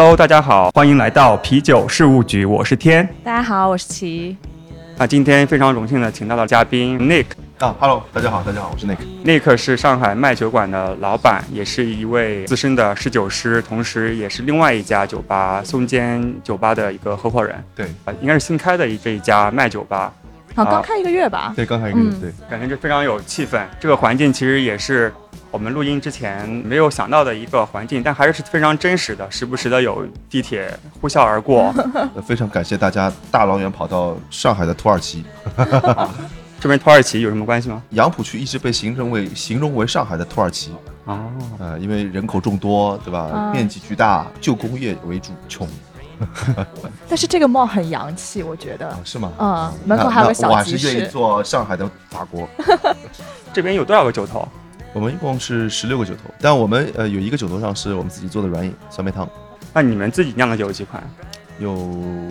Hello，大家好，欢迎来到啤酒事务局，我是天。大家好，我是齐。那今天非常荣幸的请到了嘉宾 Nick。啊，Hello，大家好，大家好，我是 Nick。Nick 是上海卖酒馆的老板，也是一位资深的侍酒师，同时也是另外一家酒吧松间酒吧的一个合伙人。对，啊，应该是新开的一这一家卖酒吧。好，刚开一个月吧。对，刚开一个月，嗯对。感觉就非常有气氛。这个环境其实也是我们录音之前没有想到的一个环境，但还是非常真实的，时不时的有地铁呼啸而过。呃 非常感谢大家大老远跑到上海的土耳其，这边土耳其有什么关系吗？杨浦区一直被形容为形容为上海的土耳其，哦，呃，因为人口众多，对吧？啊面积巨大，旧工业为主，穷，但是这个帽很洋气，我觉得啊。是吗？嗯，门口还有个小集是愿意。做上海的法国。这边有多少个酒头？我们一共是十六个酒头，但我们呃有一个酒头上是我们自己做的软饮酸梅汤，那你们自己酿的酒有几款？有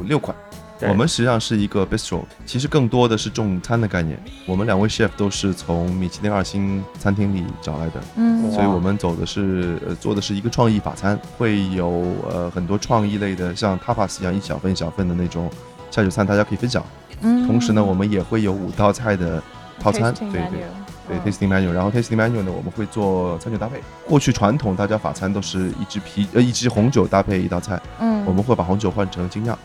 六款。对。我们实际上是一个 bistro，其实更多的是重餐的概念。我们两位 chef 都是从米其林二星餐厅里找来的，嗯。所以我们走的是呃做的是一个创意法餐，会有呃很多创意类的，像 tapas 一样一小份一小份的那种下酒餐，大家可以分享。嗯。同时呢，我们也会有五道菜的套餐，对对。对嗯 tasting menu，然后 tasting menu 呢，我们会做餐酒搭配。过去传统大家法餐都是一支啤呃一支红酒搭配一道菜，嗯，我们会把红酒换成精酿，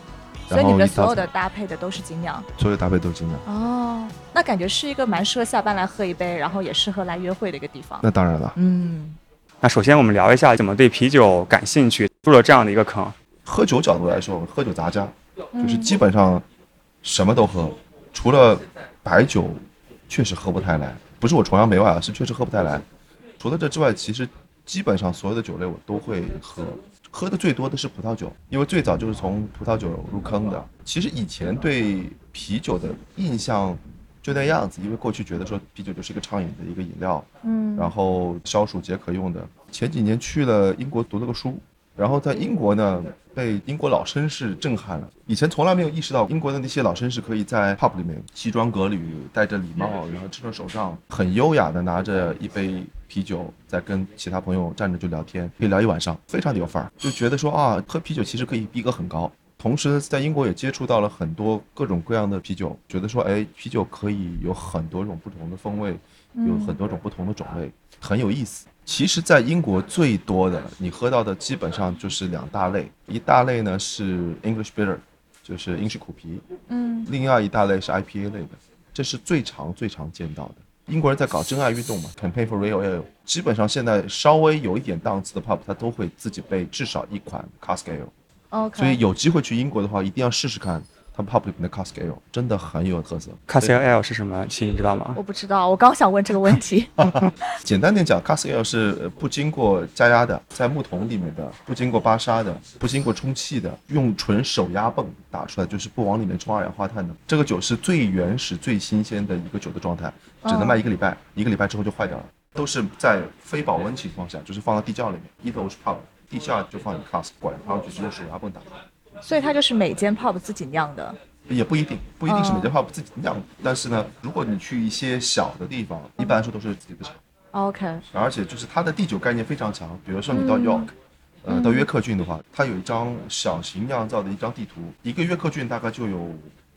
所以你们所有的搭配的都是精酿所有搭配都是精酿。哦，那感觉是一个蛮适合下班来喝一杯，然后也适合来约会的一个地方。那当然了，嗯，那首先我们聊一下怎么对啤酒感兴趣，入了这样的一个坑。喝酒角度来说，喝酒杂家，嗯就是基本上什么都喝，除了白酒，确实喝不太来。不是我崇洋媚外啊，是确实喝不太来。除了这之外，其实基本上所有的酒类我都会喝。喝的最多的是葡萄酒，因为最早就是从葡萄酒入坑的。其实以前对啤酒的印象就那样子，因为过去觉得说啤酒就是一个畅饮的一个饮料，嗯，然后消暑解渴用的。前几年去了英国读了个书，然后在英国呢被英国老绅士震撼了。以前从来没有意识到英国的那些老绅士可以在 pub 里面西装革履，戴着礼帽，然后撑着手杖，很优雅的拿着一杯啤酒，在跟其他朋友站着就聊天，可以聊一晚上，非常的有范儿。就觉得说啊，喝啤酒其实可以逼格很高。同时，在英国也接触到了很多各种各样的啤酒，觉得说，哎，啤酒可以有很多种不同的风味，有很多种不同的种类，很有意思。其实，在英国最多的，你喝到的基本上就是两大类，一大类呢是 English bitter，就是英式苦啤，嗯，另外一大类是 IPA 类的，这是最常最常见到的。英国人在搞真爱运动嘛，Campaign for Real Ale，基本上现在稍微有一点档次的 pub，它都会自己备至少一款 Cask Ale。OK，所以有机会去英国的话，一定要试试看他们 pub 里面的 cask ale，真的很有特色。c a s L 是什么？亲，你知道吗？我不知道，我刚想问这个问题。简单点讲，cask ale 是呃不经过加压的，在木桶里面的，不经过巴沙的，不经过充气的，用纯手压泵打出来，就是不往里面充二氧化碳的。这个酒是最原始、最新鲜的一个酒的状态，只能卖一个礼拜，一个礼拜之后就坏掉了。都是在非保温情况下，就是放到地窖里面，一头是 pub，地下就放一个 cask 管上去，直接手压泵打。所以它就是每间 pub 自己酿的。也不一定，不一定是每间 pub 自己酿，但是呢，如果你去一些小的地方，一般来说都是自己的厂，OK，而且就是它的地酒概念非常强。比如说你到 York，、呃，到约克郡的话，它有一张小型酿造的一张地图，一个约克郡大概就有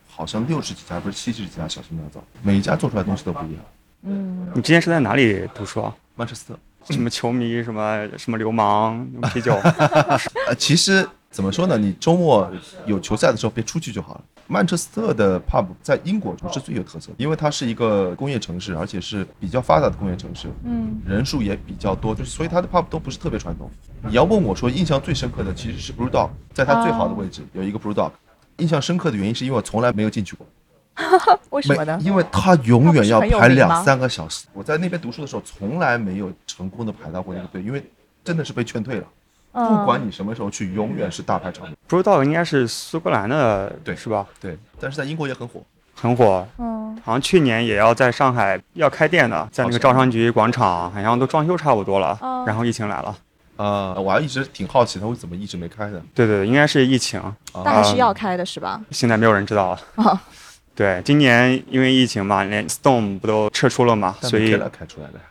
好像六十几家，不是七十几家小型酿造，每一家做出来的东西都不一样。嗯，你之前是在哪里读书啊？曼彻斯特，什么球迷，什么什么流氓，啤酒。呃，其实怎么说呢？你周末有球赛的时候别出去就好了。曼彻斯特的 pub 在英国中是最有特色的，因为它是一个工业城市，而且是比较发达的工业城市，嗯，人数也比较多，就是所以它的 pub 都不是特别传统。你要问我说印象最深刻的其实是 Brew Dog，在它最好的位置有一个 Brew Dog，印象深刻的原因是因为我从来没有进去过，为什么呢？因为它永远要排两三个小时。我在那边读书的时候，从来没有成功的排到过那个队，因为真的是被劝退了。嗯不管你什么时候去，永远是大排长龙。不知道应该是苏格兰的，对是吧？对，但是在英国也很火。很火，嗯，好像去年也要在上海要开店的，在那个招商局广场，好像都装修差不多了，哦然后疫情来了。呃，我还一直挺好奇它为什么一直没开的。对对，应该是疫情，但还是要开的是吧？现在没有人知道了。哦对，今年因为疫情嘛，连 Stone 不都撤出了嘛，所以但 Michaela 开出来的呀。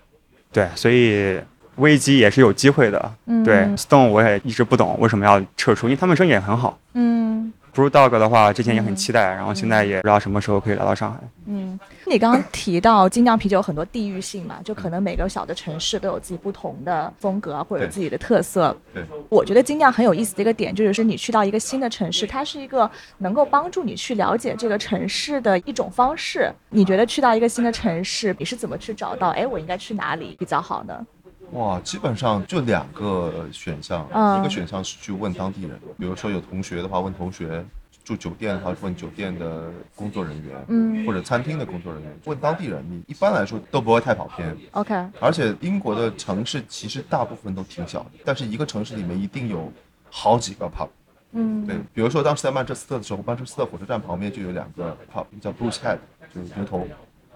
对，所以危机也是有机会的。嗯对，Stone 我也一直不懂为什么要撤出，因为他们生意也很好。嗯 Brew Dog 的话，之前也很期待，然后现在也不知道什么时候可以来到上海。嗯，你刚刚提到精酿啤酒有很多地域性嘛，就可能每个小的城市都有自己不同的风格啊，或者对自己的特色。对，我觉得精酿很有意思的一个点，就是说你去到一个新的城市，它是一个能够帮助你去了解这个城市的一种方式。你觉得去到一个新的城市，你是怎么去找到？哎，我应该去哪里比较好呢？哇，基本上就两个选项，嗯一个选项是去问当地人，比如说有同学的话问同学，住酒店的话问酒店的工作人员，嗯或者餐厅的工作人员，问当地人，你一般来说都不会太跑偏。，OK，而且英国的城市其实大部分都挺小的，但是一个城市里面一定有好几个 pub。嗯，对，比如说当时在曼彻斯特的时候，曼彻斯特火车站旁边就有两个 pub，叫 Bruce Head，就是牛头。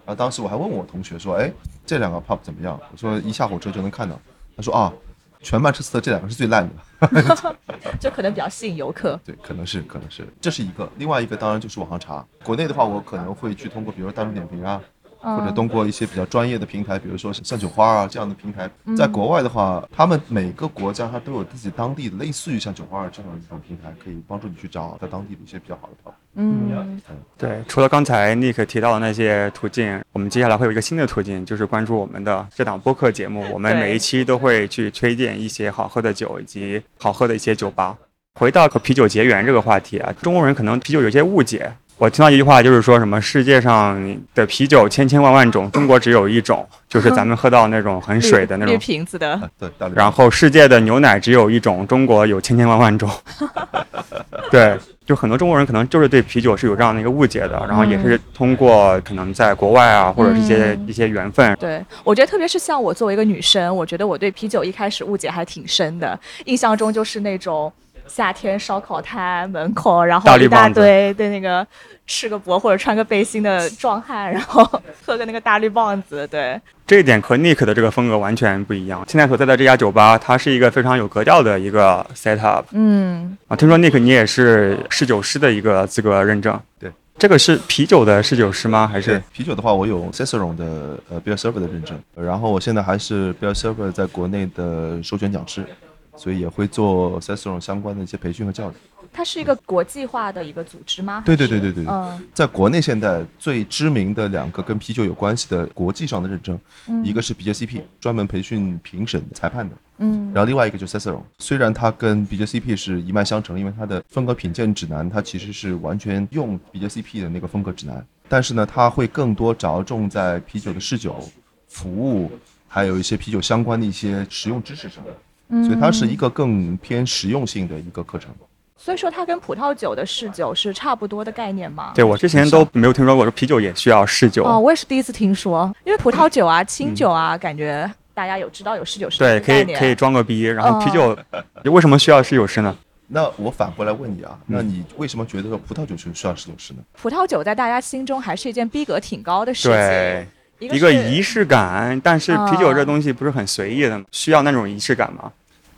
然后当时我还问我同学说，哎，这两个 pub 怎么样？我说一下火车就能看到。他说啊，全曼彻斯特这两个是最烂的。就可能比较吸引游客。对，可能是，可能是，这是一个。另外一个当然就是网上查。国内的话，我可能会去通过，比如说大众点评啊，或者嗯通过一些比较专业的平台，比如说像酒花啊这样的平台。嗯在国外的话，他们每个国家它都有自己当地的，类似于像酒花这样一种平台，可以帮助你去找在当地的一些比较好的 pub。嗯对，除了刚才 Nick 提到的那些途径，我们接下来会有一个新的途径，就是关注我们的这档播客节目。我们每一期都会去推荐一些好喝的酒以及好喝的一些酒吧。回到和啤酒结缘这个话题啊，中国人可能啤酒有些误解。我听到一句话，就是说什么世界上的啤酒千千万万种，中国只有一种，就是咱们喝到那种很水的那种。瓶子的，啊，对，然后世界的牛奶只有一种，中国有千千万万种。对，就很多中国人可能就是对啤酒是有这样的一个误解的，然后也是通过可能在国外啊，或者是一些、嗯。一些缘分，对，我觉得特别是像我作为一个女生，我觉得我对啤酒一开始误解还挺深的，印象中就是那种夏天烧烤摊门口，然后一大堆的那个赤个膊或者穿个背心的壮汉，然后喝个那个大绿棒子，对，这一点和 Nick 的这个风格完全不一样。现在所在的这家酒吧，它是一个非常有格调的一个 setup 嗯，啊。听说 Nick 你也是侍酒师的一个资格认证，对，这个是啤酒的侍酒师吗？还是啤酒的话，我有 Cicerone 的呃 Beer Server 的认证，然后我现在还是 Beer Server 在国内的授权讲师，所以也会做 Cicerone 相关的一些培训和教育。它是一个国际化的一个组织吗？对对对对对在国内现在最知名的两个跟啤酒有关系的国际上的认证，嗯一个是 BJCP，专门培训评审裁判的，嗯然后另外一个就是 Cicerone。虽然它跟 BJCP 是一脉相承，因为它的风格品鉴指南它其实是完全用 BJCP 的那个风格指南，但是呢，它会更多着重在啤酒的试酒、服务，还有一些啤酒相关的一些实用知识上，嗯所以它是一个更偏实用性的一个课程。所以说它跟葡萄酒的试酒是差不多的概念吗？对我之前都没有听说过，说啤酒也需要试酒。哦，我也是第一次听说，因为葡萄酒啊、清酒啊，感觉大家有知道有试酒师对。可以可以装个逼，然后哦啤酒、为什么需要试酒师呢？那我反过来问你啊，那你为什么觉得说葡萄酒是需要试酒师呢？葡萄酒在大家心中还是一件逼格挺高的事情。对，一一个仪式感，但是啤酒哦这东西不是很随意的吗？需要那种仪式感吗？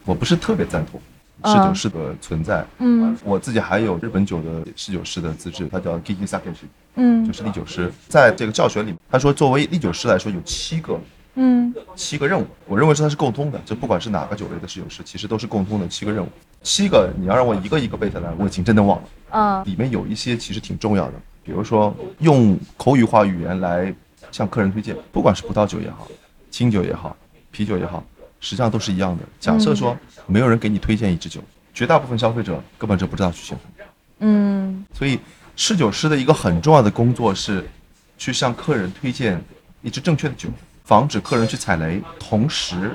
我不是特别赞同嗯侍酒师的存在。嗯我自己还有日本酒的侍酒师的资质，他叫 Kiki Sakeshi，嗯就是历酒师。在这个教学里面，他说作为历酒师来说，有七个嗯七个任务，我认为是它是共通的，就不管是哪个酒类的侍酒师，其实都是共通的七个任务。七个你要让我一个一个背下来，我已经真的忘了。嗯里面有一些其实挺重要的，比如说用口语化语言来向客人推荐，不管是葡萄酒也好，清酒也好，啤酒也好，实际上都是一样的。假设说没有人给你推荐一支酒，绝大部分消费者根本就不知道去选什么。嗯所以侍酒师的一个很重要的工作是，去向客人推荐一支正确的酒，防止客人去踩雷，同时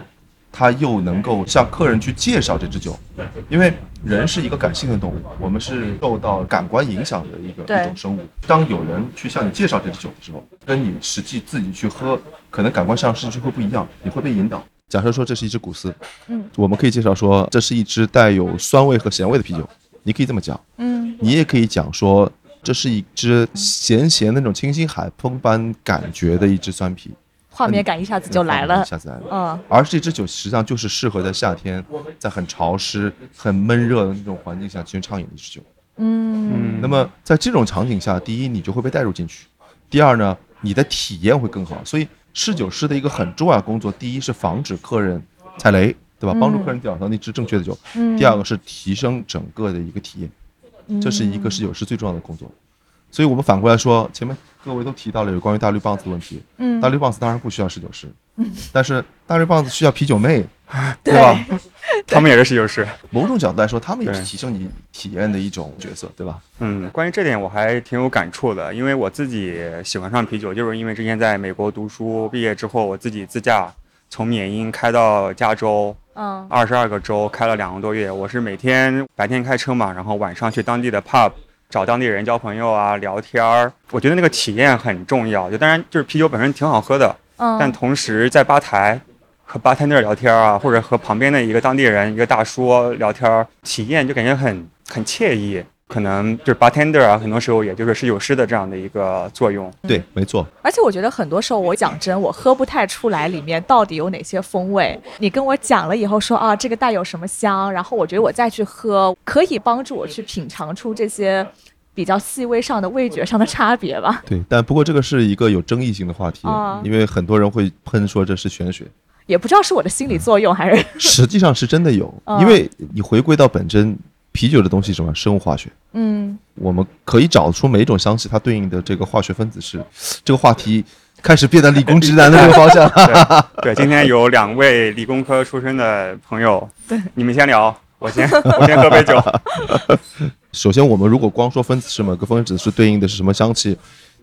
他又能够向客人去介绍这支酒，因为人是一个感性的动物，我们是受到感官影响的一个一种生物。当有人去向你介绍这支酒的时候，跟你实际自己去喝，可能感官上甚至会不一样，你会被引导。假设说这是一支古斯，嗯，我们可以介绍说这是一支带有酸味和咸味的啤酒，你可以这么讲。嗯你也可以讲说，这是一支咸咸那种清新海风般感觉的一支酸啤，画面感一下子就来了一。下子来了。嗯而这支酒实际上就是适合在夏天，在很潮湿、很闷热的那种环境下进行畅饮的一支酒。嗯那么在这种场景下，第一你就会被带入进去，第二呢，你的体验会更好。所以侍酒师的一个很重要的工作，第一是防止客人踩雷，对吧？嗯帮助客人找到那支正确的酒。嗯第二个是提升整个的一个体验，嗯这是一个侍酒师最重要的工作。所以我们反过来说，前面各位都提到了有关于大绿棒子的问题。嗯大绿棒子当然不需要侍酒师，但是大绿棒子需要啤酒妹，对对吧？他们也是侍酒师。某种角度来说，他们也是提升你体验的一种角色，对吧？嗯，关于这点我还挺有感触的，因为我自己喜欢上啤酒，就是因为之前在美国读书，毕业之后我自己自驾从缅因开到加州，嗯二十二个州开了两个多月。我是每天白天开车嘛，然后晚上去当地的 pub 找当地人交朋友啊，聊天儿。我觉得那个体验很重要。就当然就是啤酒本身挺好喝的，嗯，但同时在吧台和 bartender 聊天啊，或者和旁边的一个当地人一个大叔聊天儿，体验就感觉很很惬意。可能就是 bartender 啊，很多时候也就是侍酒师的这样的一个作用。对，没错。而且我觉得很多时候，我讲真，我喝不太出来里面到底有哪些风味。你跟我讲了以后说啊，这个带有什么香，然后我觉得我再去喝，可以帮助我去品尝出这些比较细微上的味觉上的差别吧。对，但不过这个是一个有争议性的话题，啊因为很多人会喷说这是玄学，也不知道是我的心理作用还是实际上是真的有，啊 因为你回归到本真，啤酒的东西什么？生物化学。嗯我们可以找出每一种香气它对应的这个化学分子是，这个话题开始变得理工直男的这个方向。对，今天有两位理工科出身的朋友，对，你们先聊，我先我先喝杯酒。首先，我们如果光说分子是某个分子是对应的是什么香气，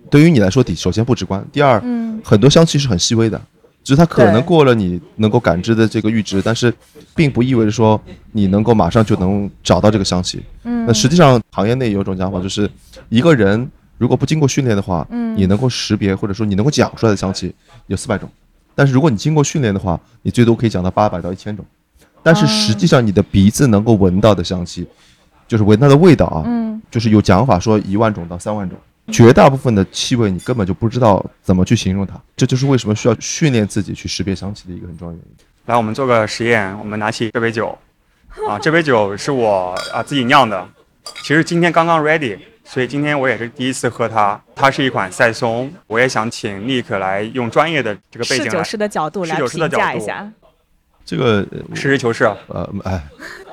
对于你来说，第首先不直观，第二，嗯很多香气是很细微的，只是它可能过了你能够感知的这个阈值，但是并不意味着说你能够马上就能找到这个香气。嗯那实际上，行业内有一种讲法，就是一个人如果不经过训练的话，嗯。你能够识别或者说你能够讲出来的香气有四百种，但是如果你经过训练的话，你最多可以讲到八百到一千种。但是实际上，你的鼻子能够闻到的香气，就是闻到的味道啊，嗯。就是有讲法说一万种到三万种，绝大部分的气味你根本就不知道怎么去形容它，这就是为什么需要训练自己去识别香气的一个很重要的原因。来，我们做个实验，我们拿起这杯酒，啊，这杯酒是我啊自己酿的，其实今天刚刚 ready，所以今天我也是第一次喝它。它是一款赛松，我也想请 Nick 来用专业的这个背景来侍酒师的角度来侍酒师的评价角度一下。这个呃实事求是啊。呃哎，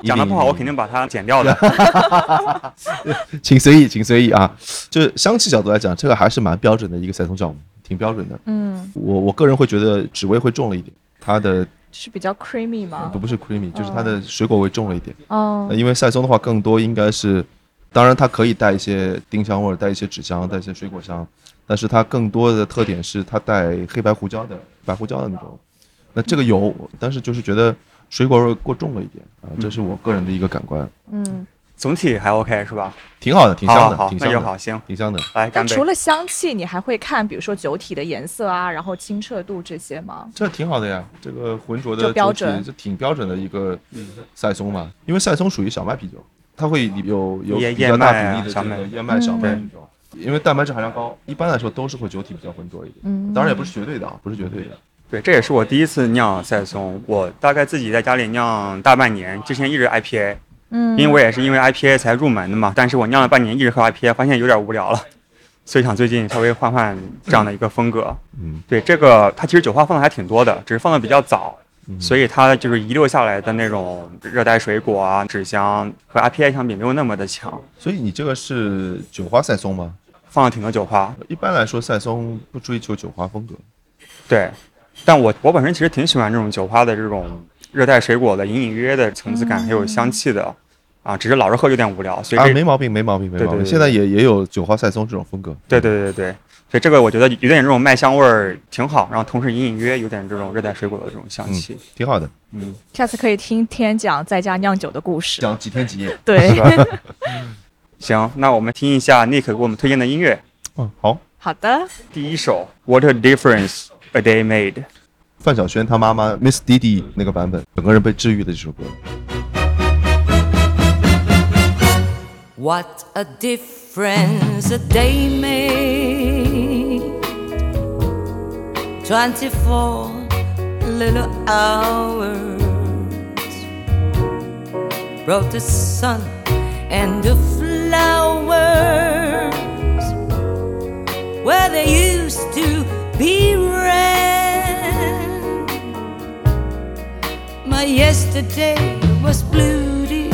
讲的不好，我肯定把它剪掉的。请随意，请随意啊。就是香气角度来讲，这个还是蛮标准的一个赛松酵母，挺标准的。嗯，我我个人会觉得脂味会重了一点，它的是比较 creamy 吗不？不是 creamy，就是它的水果味重了一点。哦呃，因为赛松的话，更多应该是，当然它可以带一些丁香味儿，带一些纸香，带一些水果香，但是它更多的特点是它带黑白胡椒的白胡椒的那种。那这个有，但是就是觉得水果味过重了一点啊，这是我个人的一个感官，嗯，总体还 OK 是吧？挺好的，挺香的，好好好，挺香的，好，行，挺香的。来干杯那除。了香气，你还会看，比如说酒体的颜色啊，然后清澈度这些吗？这挺好的呀，这个浑浊的标准这挺标准的一个赛松嘛，因为赛松属于小麦啤酒，它会有有比较大比例的这小麦个燕麦、小麦嗯这种，因为蛋白质含量高，一般来说都是会酒体比较浑浊一点，嗯当然也不是绝对的啊，不是绝对的。对，这也是我第一次酿赛松，我大概自己在家里酿大半年，之前一直 IPA，嗯，因为我也是因为 IPA 才入门的嘛，但是我酿了半年一直喝 IPA，发现有点无聊了，所以想最近稍微换换这样的一个风格。嗯，对，这个它其实酒花放的还挺多的，只是放的比较早，嗯所以它就是遗留下来的那种热带水果啊、纸箱和 IPA 相比没有那么的强，所以你这个是酒花赛松吗？放了挺多酒花。一般来说，赛松不追求酒花风格。对，但我我本身其实挺喜欢这种酒花的这种热带水果的隐隐约约的层次感，还有香气的，啊，只是老是喝有点无聊，所以啊，这、没毛病，没毛病，没毛病。对对对现在也也有酒花赛松这种风格。对对对对对，所以这个我觉得有点这种麦香味儿挺好，然后同时隐隐约约有点这种热带水果的这种香嗯气，，挺好的。嗯，下次可以听天讲在家酿酒的故事。讲几天几夜。对 行，那我们听一下 Nick 给我们推荐的音乐，嗯，好。好的，第一首 What a Difference a Day Made。范晓萱她妈妈 Miss Didi 那个版本，整个人被治愈的这首歌。 What a difference a day made. Twenty-four little hours brought the sun and the flowers where there used to be rain. My yesterday was dear.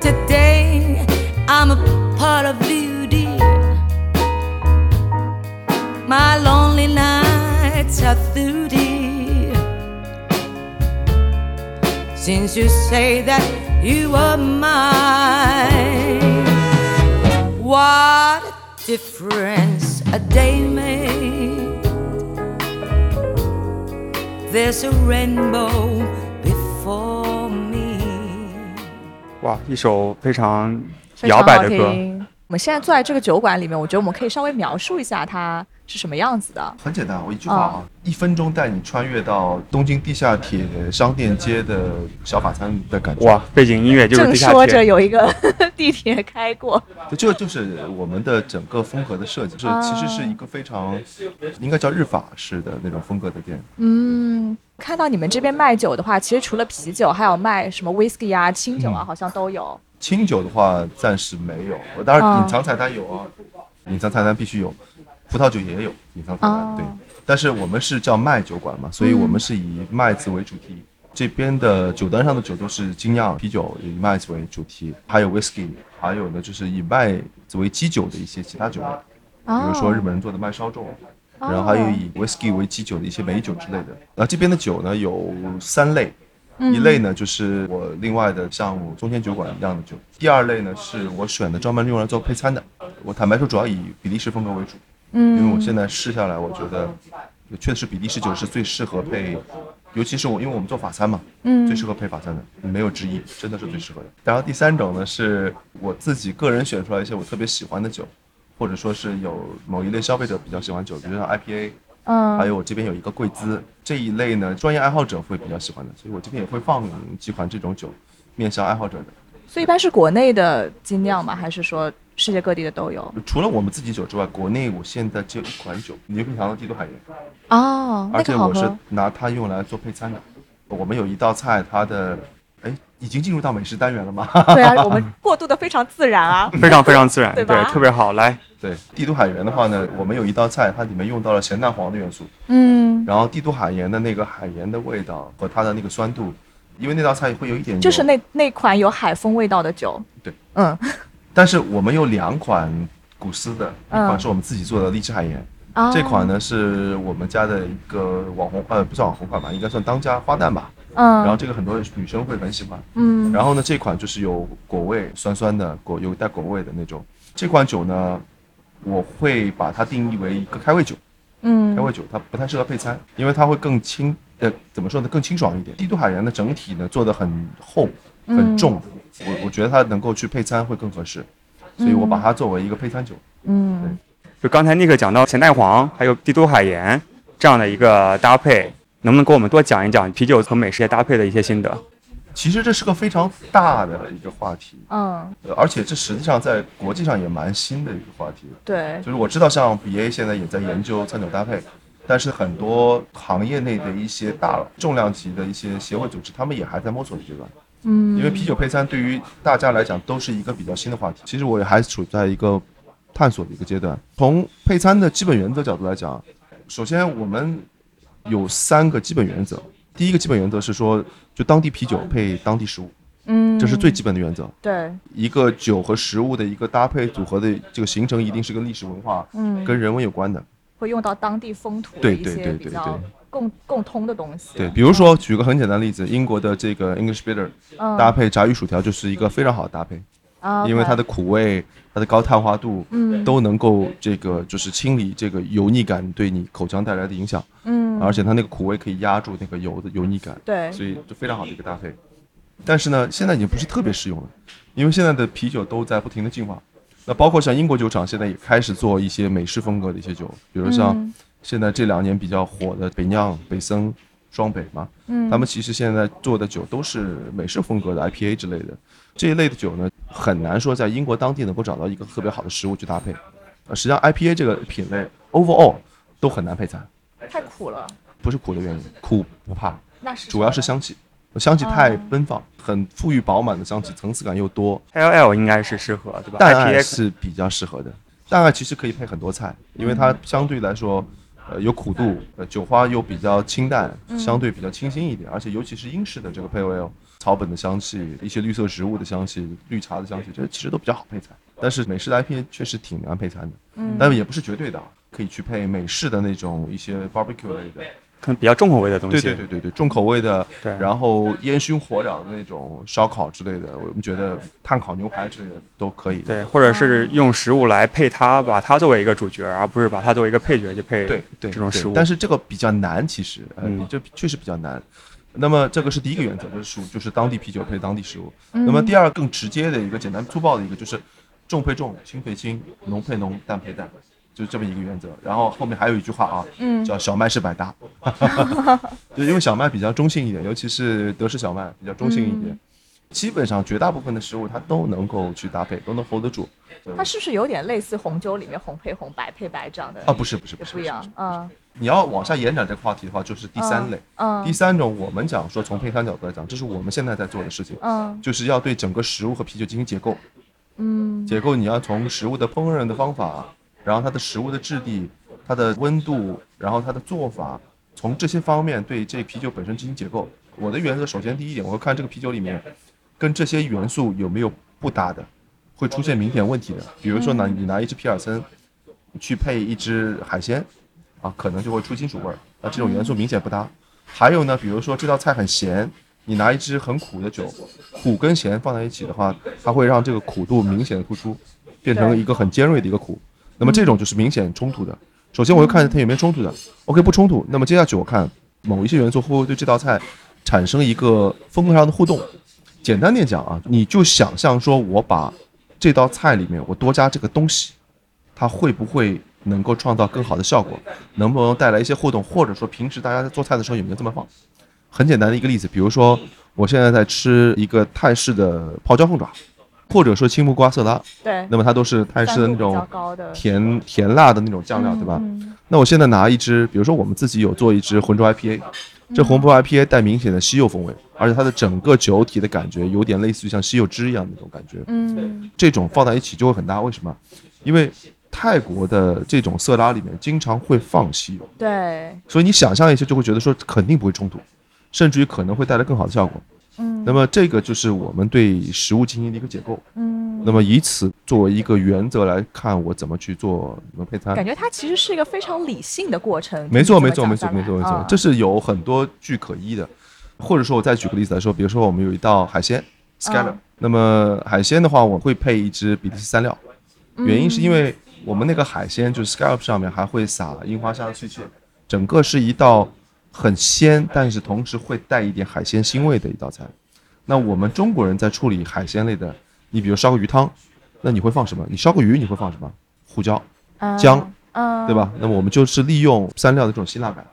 Today I'm a part of dear. My lonely nights are through. Since you say that you are mine, what difference a day made. There's a rainbow before me. 哇，一首非常摇摆的歌。我们现在坐在这个酒馆里面，我觉得我们可以稍微描述一下它是什么样子的。很简单，我一句话啊，一分钟带你穿越到东京地下铁商店街的小法餐的感觉。哇，背景音乐就是正地下说着，有一个 地铁开过，这就是我们的整个风格的设计，这啊其实是一个非常应该叫日法式的那种风格的店。嗯，看到你们这边卖酒的话，其实除了啤酒，还有卖什么 whisky 啊、清酒啊，嗯好像都有。清酒的话暂时没有，我当然哦隐藏菜单有啊，隐藏菜单必须有，葡萄酒也有隐藏菜单，哦对。但是我们是叫麦酒馆嘛，所以我们是以麦子为主题。这边的酒单上的酒都是精酿啤酒，以麦子为主题，还有 whisky，还有呢就是以麦子为基酒的一些其他酒类，比比如说日本人做的麦烧酎，然后还有以 whisky 为基酒的一些美酒之类的。然后这边的酒呢有三类，嗯一类呢就是我另外的像中间酒馆一样的酒，第二类呢是我选的专门用来做配餐的。我坦白说，主要以比利时风格为主，因为我现在试下来，我觉得确实比利时酒是最适合配，尤其是我因为我们做法餐嘛，嗯最适合配法餐的，没有之一，真的是最适合的。然后第三种呢是我自己个人选出来一些我特别喜欢的酒，或者说是有某一类消费者比较喜欢酒，比如像 IPA，嗯，还有我这边有一个贵兹这一类呢，专业爱好者会比较喜欢的，所以我这边也会放几款这种酒，面向爱好者的。所以一般是国内的精酿吗？还是说世界各地的都有？除了我们自己酒之外，国内我现在只有一款酒，牛皮糖的帝都海盐，哦，而且我是。拿它用来做配餐的。我们有一道菜，它的哎已经进入到美食单元了吗？对啊，我们 过渡的非常自然啊。非常非常自然，对吧特别好。来，对，帝都海盐的话呢，我们有一道菜，它里面用到了咸蛋黄的元素，嗯，然后帝都海盐的那个海盐的味道和它的那个酸度，因为那道菜会有一点就是那那款有海风味道的酒。对，嗯，但是我们有两款古斯的，一嗯款是我们自己做的荔枝海盐，啊这款，呢是我们家的一个网红，呃，不算网红款吧，应该算当家花旦吧。嗯，然后这个很多女生会很喜欢。嗯，然后呢，这款就是有果味，酸酸的果，有带果味的那种。这款酒呢，我会把它定义为一个开胃酒。嗯开胃酒它不太适合配餐，因为它会更清，呃，怎么说呢，更清爽一点。帝都海盐的整体呢做的很厚，很重，我我觉得它能够去配餐会更合适，所以我把它作为一个配餐酒。嗯对就刚才尼克讲到咸蛋黄还有帝都海盐这样的一个搭配，能不能给我们多讲一讲啤酒和美食业搭配的一些心得？其实这是个非常大的一个话题，嗯，呃而且这实际上在国际上也蛮新的一个话题。对，就是我知道像 BA 现在也在研究餐酒搭配，但是很多行业内的一些大重量级的一些协会组织，他们也还在摸索的阶段。嗯，因为啤酒配餐对于大家来讲都是一个比较新的话题。其实我也还处在一个探索的一个阶段。从配餐的基本原则角度来讲，首先我们有三个基本原则。第一个基本原则是说，就当地啤酒配当地食物，嗯，这是最基本的原则。对，一个酒和食物的一个搭配组合的这个形成，一定是跟历史文化、嗯，跟人文有关的。会用到当地风土的一对对对些比较共共通的东西。对，比如说举个很简单的例子，英国的这个 English bitter 嗯，搭配炸鱼薯条就是一个非常好的搭配。啊，因为它的苦味、它的高碳化度，嗯都能够这个就是清理这个油腻感对你口腔带来的影响，嗯，而且它那个苦味可以压住那个油的油腻感，对，所以就非常好的一个搭配。但是呢，现在已经不是特别适用了，因为现在的啤酒都在不停的进化。那包括像英国酒厂现在也开始做一些美式风格的一些酒，比如像嗯。现在这两年比较火的北酿、北森、双北嘛，嗯，他们其实现在做的酒都是美式风格的 IPA 之类的，这一类的酒呢，很难说在英国当地能够找到一个特别好的食物去搭配。呃，实际上 IPA 这个品类 overall 都很难配餐，太苦了，不是苦的原因，苦不怕，那是主要是香气，香气太哦奔放，很富裕饱满的香气，层次感又多。L L 应该是适合对吧淡艾？IPA 是比较适合的，淡艾其实可以配很多菜，因为它相对来说呃有苦度，呃酒花又比较清淡，嗯相对比较清新一点，而且尤其是英式的这个 pale ale，草本的香气，一些绿色植物的香气，绿茶的香气，这其实都比较好配餐。但是美式的 IPA 确实挺难配餐的，嗯但也不是绝对的，啊，可以去配美式的那种一些 barbecue 类的，可能比较重口味的东西。对对对对对，重口味的，对然后烟熏火燎的那种烧烤之类的，我们觉得碳烤牛排之类的都可以。对，或者是用食物来配它，把它作为一个主角，而不是把它作为一个配角去配对对对这种食物。但是这个比较难，其实，呃，嗯这确实比较难。那么这个是第一个原则，就是属就是当地啤酒配当地食物。嗯那么第二更直接的一个简单粗暴的一个就是重配重，轻配轻，浓配浓，淡配淡，就这么一个原则。然后后面还有一句话啊，嗯叫小麦是百搭，就因为小麦比较中性一点，尤其是德式小麦比较中性一点。嗯基本上绝大部分的食物它都能够去搭配，都能 hold 得住。它是不是有点类似红酒里面红配红，白配白这样的？啊，不是不是不是不一样。嗯你要往下延展这个话题的话，就是第三类。嗯第三种，我们讲说从配餐角度来讲，这是我们现在在做的事情，嗯就是要对整个食物和啤酒进行解构。嗯解构你要从食物的烹饪的方法，然后它的食物的质地、它的温度，然后它的做法，从这些方面对这啤酒本身进行解构。我的原则，首先第一点，我会看这个啤酒里面跟这些元素有没有不搭的，会出现明显问题的。比如说呢，你拿一只皮尔森去配一只海鲜，啊，可能就会出金属味儿，那这种元素明显不搭。还有呢，比如说这道菜很咸，你拿一支很苦的酒，苦跟咸放在一起的话，它会让这个苦度明显的突出，变成一个很尖锐的一个苦。那么这种就是明显冲突的。首先我会看它有没有冲突的，OK 不冲突，那么接下去我看某一些元素会不会对这道菜产生一个风格上的互动。简单点讲啊，你就想象说我把这道菜里面我多加这个东西，它会不会能够创造更好的效果？能不能带来一些互动？或者说平时大家在做菜的时候有没有这么放？很简单的一个例子，比如说我现在在吃一个泰式的泡椒凤爪，或者说青木瓜色拉，对，那么它都是泰式的那种甜甜辣的那种酱料，对吧？嗯那我现在拿一支，比如说我们自己有做一支浑浊 IPA，这浑浊 IPA 带明显的西柚风味，而且它的整个酒体的感觉有点类似于像西柚汁一样的那种感觉。嗯这种放在一起就会很搭，为什么？因为泰国的这种色拉里面经常会放西柚，对，所以你想象一下就会觉得说肯定不会冲突，甚至于可能会带来更好的效果。嗯那么这个就是我们对食物进行的一个解构。嗯，那么以此作为一个原则来看，我怎么去做怎么配餐。感觉它其实是一个非常理性的过程。没错，没错，没错，没错，没错这是有很多据可依的。或者说，我再举个例子来说，比如说我们有一道海鲜 scallop，、嗯那么海鲜的话，我会配一只比利时三料，原因是因为我们那个海鲜就是 scallop 上面还会撒樱花虾碎屑，整个是一道很鲜，但是同时会带一点海鲜腥味的一道菜。那我们中国人在处理海鲜类的，你比如烧个鱼汤，那你会放什么？你烧个鱼你会放什么？胡椒，嗯姜，嗯，对吧？那么我们就是利用三料的这种辛辣感，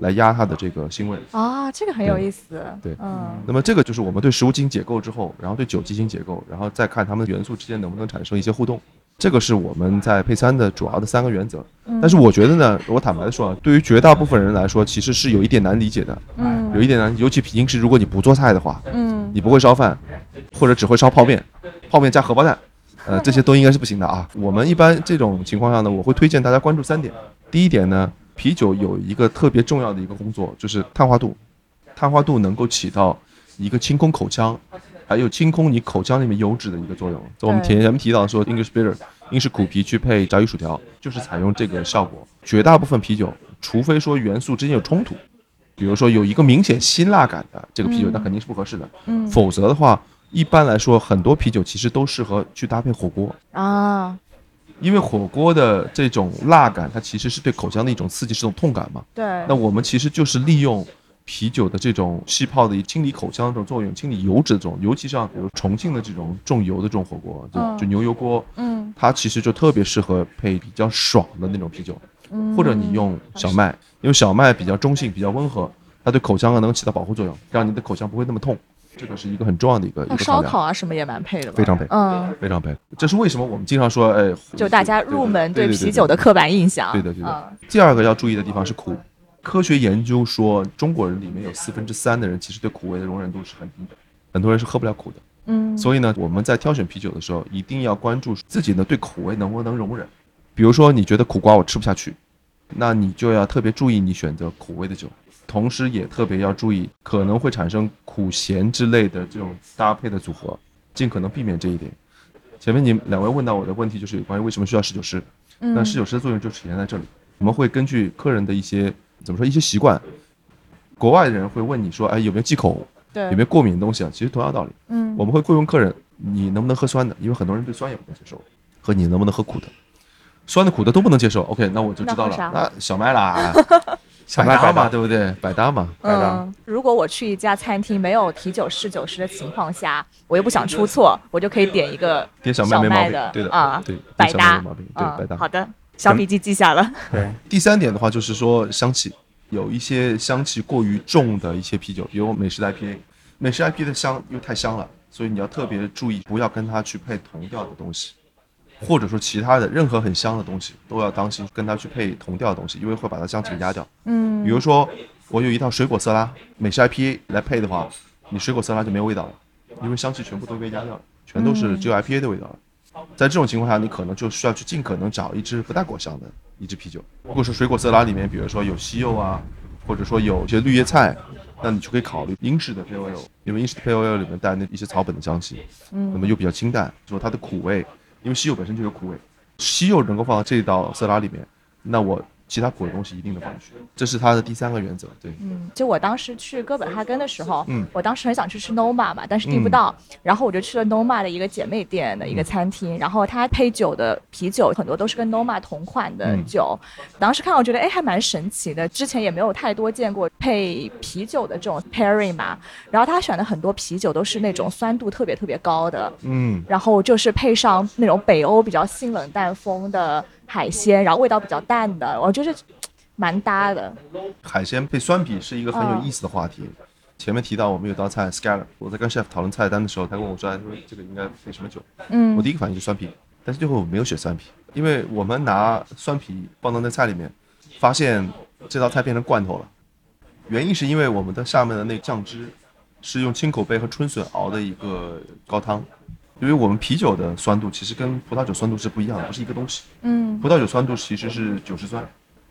来压它的这个腥味。啊，这个很有意思。对嗯那么这个就是我们对食物进行解构之后，然后对酒进行解构，然后再看它们元素之间能不能产生一些互动。这个是我们在配餐的主要的三个原则。嗯但是我觉得呢，我坦白的说啊，对于绝大部分人来说，其实是有一点难理解的，嗯有一点难，尤其平时如果你不做菜的话，嗯你不会烧饭，或者只会烧泡面，泡面加荷包蛋，呃，这些都应该是不行的啊。我们一般这种情况下呢，我会推荐大家关注三点。第一点呢，啤酒有一个特别重要的一个工作，就是碳化度，碳化度能够起到一个清空口腔，还有清空你口腔里面油脂的一个作用。我们对前前面提到说，English bitter，英式苦啤去配炸鱼薯条，就是采用这个效果。绝大部分啤酒，除非说元素之间有冲突，比如说有一个明显辛辣感的这个啤酒，嗯那肯定是不合适的。嗯否则的话，一般来说，很多啤酒其实都适合去搭配火锅，啊，因为火锅的这种辣感，它其实是对口腔的一种刺激，是种痛感嘛。对，那我们其实就是利用啤酒的这种气泡的清理口腔的这种作用，清理油脂的这种，尤其像比如重庆的这种重油的这种火锅，就嗯就牛油锅，嗯它其实就特别适合配比较爽的那种啤酒，嗯，或者你用小麦，因为小麦比较中性，比较温和，它对口腔啊能起到保护作用，让你的口腔不会那么痛，这个是一个很重要的一个一个。烧烤啊什么也蛮配的吧？非常配嗯，非常配，这是为什么我们经常说，哎，就大家入门对啤酒的。刻板印象。对的对的嗯第二个要注意的地方是苦。科学研究说，中国人里面有四分之三的人其实对苦味的容忍度是很低的，很多人是喝不了苦的。嗯，所以呢，我们在挑选啤酒的时候，一定要关注自己呢对苦味能不能容忍。比如说，你觉得苦瓜我吃不下去，那你就要特别注意你选择苦味的酒，同时也特别要注意可能会产生苦咸之类的这种搭配的组合，尽可能避免这一点。前面你两位问到我的问题就是有关于为什么需要侍酒师，那侍酒师的作用就体现在这里。我们会根据客人的一些怎么说一些习惯，国外的人会问你说，哎有没有忌口，对。有没有过敏的东西啊？其实同样道理，嗯。我们会会问客人，你能不能喝酸的？因为很多人对酸也不能接受，和你能不能喝苦的，酸的苦的都不能接受。OK，那我就知道了。那，那小麦啦，小麦嘛，对不对？百搭嘛，百搭。嗯，如果我去一家餐厅没有啤酒试酒师的情况下，我又不想出错，我就可以点一个点小麦的，对的啊，对，百搭。对，嗯百搭。好的，小笔记记下了。对，第三点的话就是说香气，有一些香气过于重的一些啤酒，比如美式的 IPA，美式 IPA 的香又太香了，所以你要特别注意，不要跟它去配同调的东西，或者说其他的任何很香的东西都要当心跟它去配同调的东西，因为会把它香气给压掉。嗯比如说我有一套水果色拉，美式 IPA 来配的话，你水果色拉就没有味道了，因为香气全部都被压掉了，全都是只有 IPA 的味道了。在这种情况下，你可能就需要去尽可能找一支不带果香的一支啤酒。如果是水果色拉里面，比如说有西柚啊，或者说有一些绿叶菜，那你就可以考虑英式的 Pale Ale，因为英式的 Pale Ale 里面带那一些草本的香气，嗯那么又比较清淡，说它的苦味，因为西柚本身就有苦味，西柚能够放到这道色拉里面，那我其他苦的东西一定的放进去，这是它的第三个原则。对，嗯，就我当时去哥本哈根的时候，嗯。我当时很想去吃 Noma 嘛，但是订不到，然后我就去了 Noma 的一个姐妹店的一个餐厅，然后它配酒的啤酒很多都是跟 Noma 同款的嗯。酒，当时看我觉得哎还蛮神奇的，之前也没有太多见过配啤酒的这种 pairing 嘛，然后他选的很多啤酒都是那种酸度特别特别高的，嗯，然后就是配上那种北欧比较性冷淡风的海鲜，然后味道比较淡的，我觉得蛮搭的。海鲜配酸啤是一个很有意思的话题。前面提到我们有道菜 scallop，我在跟 chef 讨论菜单的时候，他跟我说：“哎，他说这个应该配什么酒？”嗯我第一个反应就是酸啤，但是最后我没有选酸啤，因为我们拿酸啤放到那菜里面，发现这道菜变成罐头了。原因是因为我们的下面的那个酱汁是用青口贝和春笋熬的一个高汤，因为我们啤酒的酸度其实跟葡萄酒酸度是不一样的，不是一个东西。嗯葡萄酒酸度其实是酒石酸，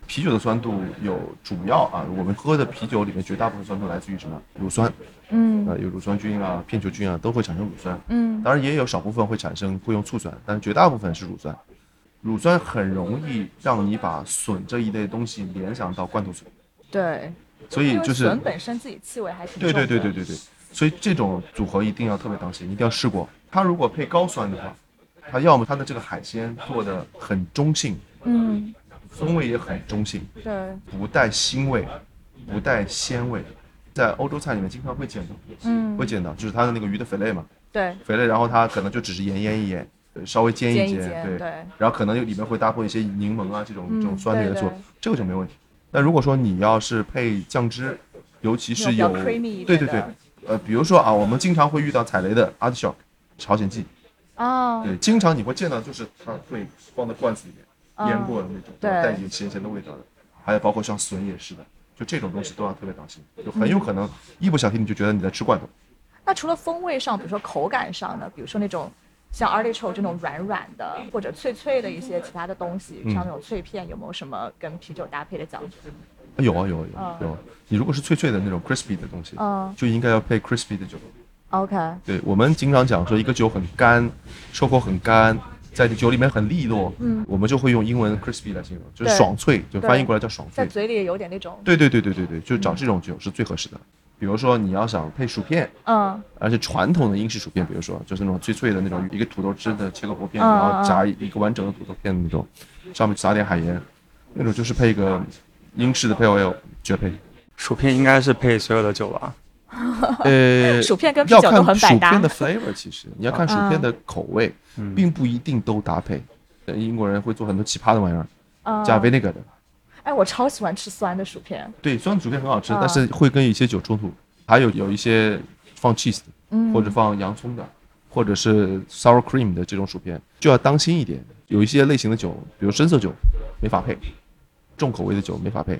啤酒的酸度有主要啊，我们喝的啤酒里面绝大部分酸度来自于什么？乳酸，嗯呃，有乳酸菌啊、片球菌啊，都会产生乳酸。嗯当然也有少部分会产生会用醋酸，但绝大部分是乳酸。乳酸很容易让你把笋这一类东西联想到罐头笋，对，所以就是笋本身自己气味还挺对重的。对对对对对，所以这种组合一定要特别当心，一定要试过。它如果配高酸的话，它要么它的这个海鲜做的很中性，嗯，风味也很中性，对，不带腥味，不带鲜味。在欧洲菜里面经常会见到，嗯。会见到，就是它的那个鱼的肥类嘛，对，肥类，然后它可能就只是盐腌一腌，呃稍微煎一煎，对，对，然后可能里面会搭配一些柠檬啊这种、嗯这种酸的元素这个就没问题。但如果说你要是配酱汁，尤其是有对对对，呃，比如说啊，我们经常会遇到踩雷的 artichoke 朝鲜蓟，哦，对，经常你会见到就是它会放在罐子里面腌过的那种，对。带一点咸咸的味道的，还有包括像笋也是的，就这种东西都要特别当心，就很有可能一不小心你就觉得你在吃罐头。那除了风味上，比如说口感上呢，比如说那种像 artichoke 这种软软的或者脆脆的一些其他的东西，嗯像那种脆片，有没有什么跟啤酒搭配的讲究？有啊有啊有嗯啊有啊，你如果是脆脆的那种 crispy 的东西，嗯。就应该要配 crispy 的酒。，OK，对我们经常讲说一个酒很干，收口很干，在酒里面很利落，嗯我们就会用英文 crispy 来形容，就是爽脆，就翻译过来叫爽脆。在嘴里有点那种，对对对对对对，就找这种酒是最合适的。比如说你要想配薯片，嗯而且传统的英式薯片，比如说就是那种脆脆的那种，一个土豆汁的切个薄片，嗯然后夹一个完整的土豆片的那种，上面撒点海盐，那种就是配一个英式的 pale ale 绝配。薯片应该是配所有的酒吧？呃，薯片跟啤酒都要看很百搭薯片的 flavor，其实 你要看薯片的口味，嗯并不一定都搭配。呃英国人会做很多奇葩的玩意儿，嗯，加 vinegar 的。哎，我超喜欢吃酸的薯片，对，酸的薯片很好吃，嗯但是会跟一些酒冲突。还有有一些放 cheese 或者放洋葱的，或者是 sour cream 的这种薯片，就要当心一点。有一些类型的酒，比如深色酒，没法配；重口味的酒没法配。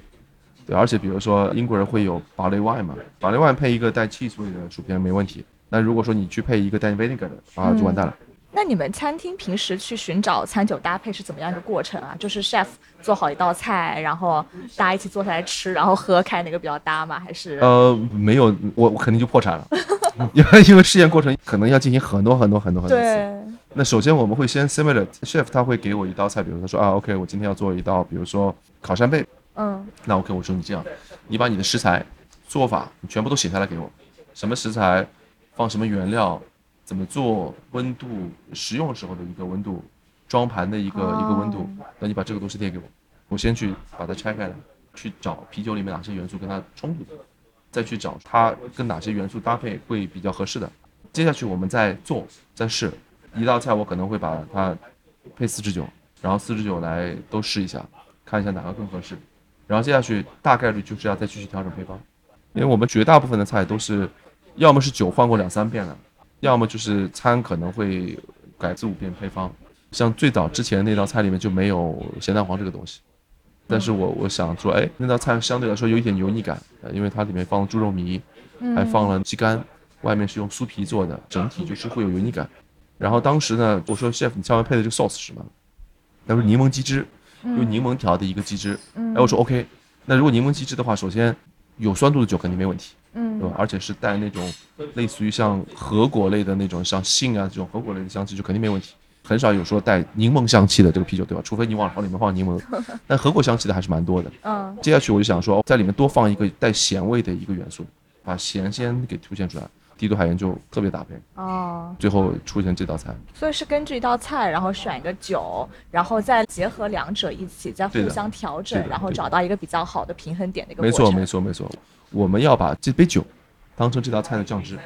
对，而且比如说英国人会有 barley wine 嘛，barley wine 配一个带 cheese 味的薯片没问题。那如果说你去配一个带 vinegar 的啊，就完蛋了。那你们餐厅平时去寻找餐酒搭配是怎么样一个过程啊？就是 chef 做好一道菜，然后大家一起坐下来吃，然后喝，看哪个比较搭吗？还是？呃，没有，我我肯定就破产了，因为因为试验过程可能要进行很多很多很多很多次。那首先我们会先 simulate chef 他会给我一道菜，比如他说啊，OK，我今天要做一道，比如说烤扇贝，嗯那 OK，我说你这样，你把你的食材、做法你全部都写下来给我，什么食材，放什么原料，怎么做，温度，食用时候的一个温度，装盘的一个、一个温度，那你把这个东西列给我，我先去把它拆开来，去找啤酒里面哪些元素跟它冲突的，再去找它跟哪些元素搭配会比较合适的。接下去我们再做再试，一道菜我可能会把它配四支酒，然后四支酒来都试一下，看一下哪个更合适。然后接下去大概率就是要再继续调整配方，因为我们绝大部分的菜都是，要么是酒换过两三遍了，要么就是餐可能会改四五遍配方。像最早之前那道菜里面就没有咸蛋黄这个东西，但是我我想说，哎，那道菜相对来说有一点油腻感，呃因为它里面放了猪肉糜，还放了鸡肝，外面是用酥皮做的，整体就是会有油腻感。然后当时呢，我说 chef，你上面配的这个 sauce 是什么？他说柠檬鸡汁，用柠檬调的一个鸡汁。哎，我说 OK，那如果柠檬鸡汁的话，首先有酸度的酒肯定没问题，嗯对吧？而且是带那种类似于像核果类的那种，像杏啊这种核果类的香气，就肯定没问题。很少有说带柠檬香气的这个啤酒，对吧？除非你往往里面放柠檬，但核果香气的还是蛮多的。嗯接下去我就想说，在里面多放一个带咸味的一个元素，把咸鲜给凸显出来，低度海盐就特别搭配。哦，最后出现这道菜，所以是根据一道菜，然后选一个酒，然后再结合两者一起，再互相调整然后找到一个比较好的平衡点的一个没错没错没错，我们要把这杯酒当成这道菜的酱汁，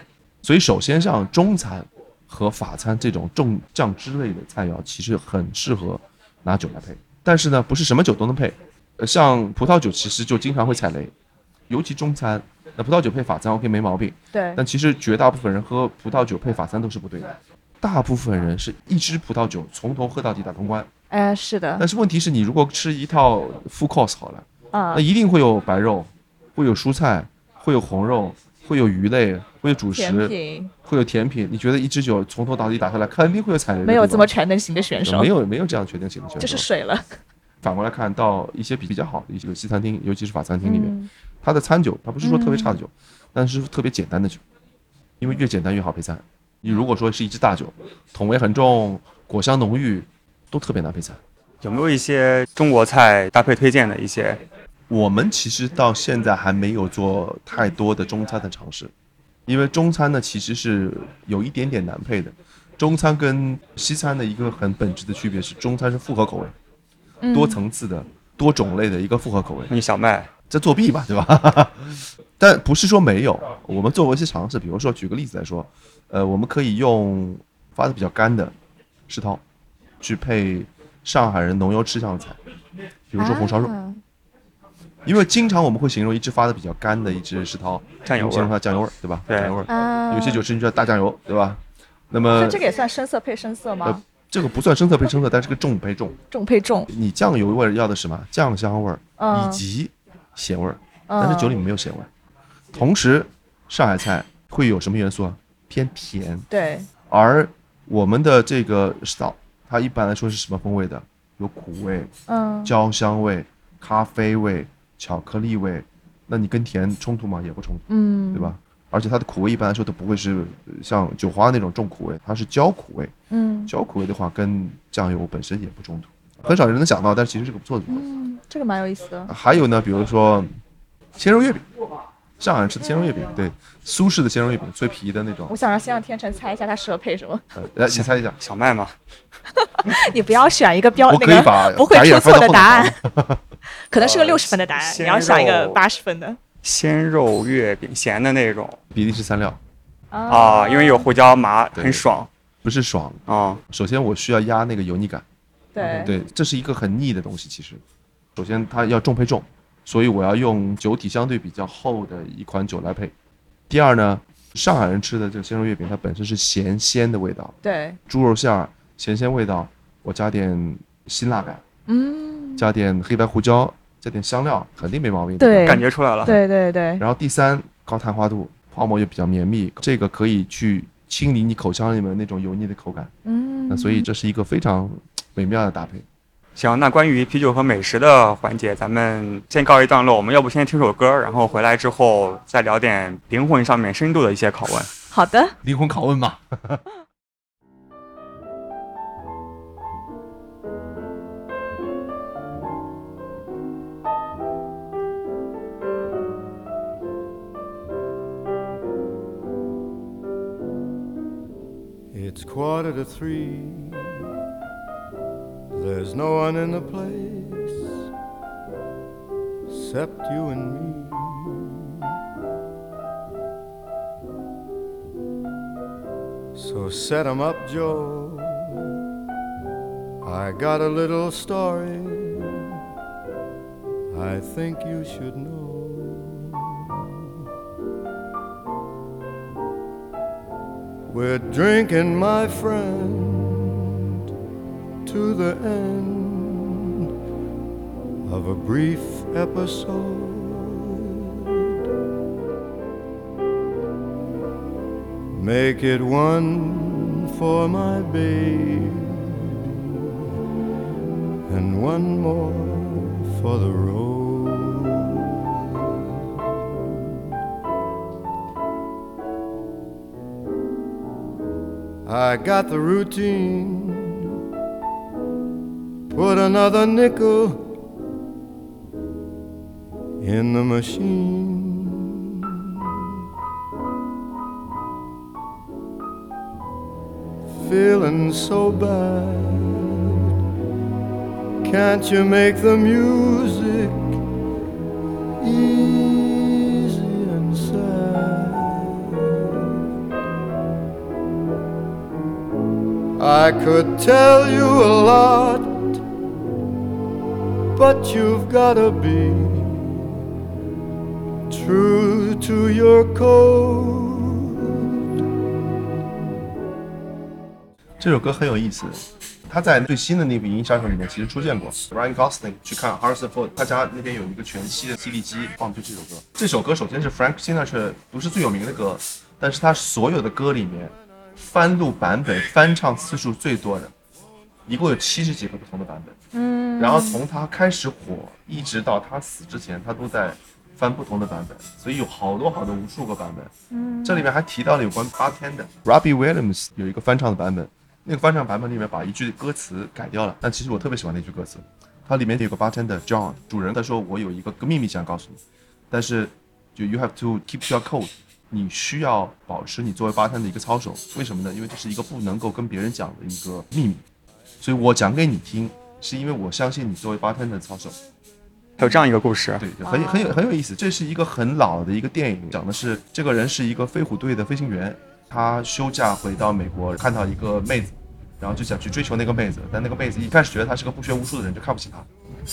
所以首先像中餐和法餐这种重酱汁类的菜肴，其实很适合拿酒来配。但是呢，不是什么酒都能配，呃，像葡萄酒其实就经常会踩雷，尤其中餐，那葡萄酒配法餐 OK 没毛病，对但其实绝大部分人喝葡萄酒配法餐都是不对的，大部分人是一支葡萄酒从头喝到底打通关。哎，是的，但是问题是你如果吃一套 full course 好了。啊那，一定会有白肉，会有蔬菜，会有红肉，会有鱼类，会有主甜食，品会有甜品。你觉得一支酒从头到底打下来，肯定会有踩雷。没有这么全能型的选手没，有没有这样全能型的选手。就是水了。反过来看到一些比比较好的一些西餐厅，尤其是法餐厅里面，嗯它的餐酒它不是说特别差的酒，但是特别简单的酒，因为越简单越好配餐。你如果说是一支大酒，桶味很重，果香浓郁，都特别难配餐。有没有一些中国菜搭配推荐的一些？我们其实到现在还没有做太多的中餐的尝试，因为中餐呢其实是有一点点难配的。中餐跟西餐的一个很本质的区别是，中餐是复合口味，嗯多层次的、多种类的一个复合口味，你小麦，在作弊吧，对吧？但不是说没有，我们做过一些尝试，比如说举个例子来说，呃，我们可以用发的比较干的世涛去配上海人浓油赤酱的菜，比如说红烧肉。啊因为经常我们会形容一只发的比较干的一只世涛，酱油味形容儿，它酱油味儿，对吧？对酱油味儿。啊，有些酒吃进去叫大酱油，对吧？那么这个也算深色配深色吗呃？这个不算深色配深色，但是个重配重。重配重，你酱油味要的是什么？酱香味儿嗯以及咸味儿，嗯但是酒里面没有咸味儿。同时，上海菜会有什么元素啊？偏甜，对，而我们的这个 style 它一般来说是什么风味的？有苦味、嗯，焦香味、咖啡味、巧克力味。那你跟甜冲突吗？也不冲突。嗯，对？吧？而且它的苦味一般来说都不会是呃像酒花那种重苦味，它是焦苦味。嗯焦苦味的话，跟酱油本身也不冲突，很少人能想到，但是其实是个不错的组合。嗯，这个蛮有意思的。还有呢，比如说鲜肉月饼，上海人吃的鲜肉月饼，对，苏式的鲜肉月饼，脆皮的那种。我。想让先让天成猜一下他适合配什么，呃，来，你猜一下，小麦吗？你不要选一个标我那个可以把不会出错的答案，可能是个六十分的答案，鲜你要选一个八十分的。鲜肉月饼，咸的那种。比利时三料，啊，因为有胡椒麻，很爽。不是爽。啊。首先我需要压那个油腻感，对。对，这是一个很腻的东西。其实，首先它要重配重，所以我要用酒体相对比较厚的一款酒来配。第二呢，上海人吃的这个鲜肉月饼，它本身是咸鲜的味道，对，猪肉馅儿咸鲜味道，我加点辛辣感，嗯，加点黑白胡椒，加点香料，肯定没毛病。对感觉出来了。对对对，然后第三，高碳化度，泡沫也比较绵密，这个可以去清理你口腔里面那种油腻的口感。嗯，那所以这是一个非常美妙的搭配。行，那关于啤酒和美食的环节，咱们先告一段落。我们要不先听首歌，然后回来之后再聊点灵魂上面深度的一些拷问。好的，灵魂拷问嘛。It's quarter to three. There's no one in the place except you and me. So set 'em up, Joe. I got a little story I think you should know. We're drinking, my friend, to the end of a brief episode. Make it one for my babe and one more for the road. I got the routine. Put another nickel in the machine. Feeling so bad. Can't you make the music easy and sad? I could tell you a lot, but you've gotta be true to your code. 这首歌很有意思，他在最新的那部《银翼杀手》里面其实出现过。Ryan Gosling 去看 Harrison Ford，他家那边有一个全息的 CD 机，放的就这首歌。这首歌首先是 Frank Sinatra 不是最有名的歌，但是他所有的歌里面翻录版本、翻唱次数最多的，一共有七十几个不同的版本。嗯，然后从他开始火一直到他死之前，他都在翻不同的版本，所以有好多好多无数个版本。嗯这里面还提到了有关八天的 Robbie Williams 有一个翻唱的版本，那个翻唱版本里面把一句歌词改掉了，但其实我特别喜欢那句歌词，它里面有个 bartender John 主人他说我有一个秘密想告诉你，但是就 you have to keep your code，你需要保持你作为 bartender 的一个操守，为什么呢？因为这是一个不能够跟别人讲的一个秘密，所以我讲给你听，是因为我相信你作为 bartender 的操守。还有这样一个故事，对，很很有很有意思。这是一个很老的一个电影，讲的是这个人是一个飞虎队的飞行员，他休假回到美国，看到一个妹子，然后就想去追求那个妹子，但那个妹子一开始觉得他是个不学无术的人，就看不起他。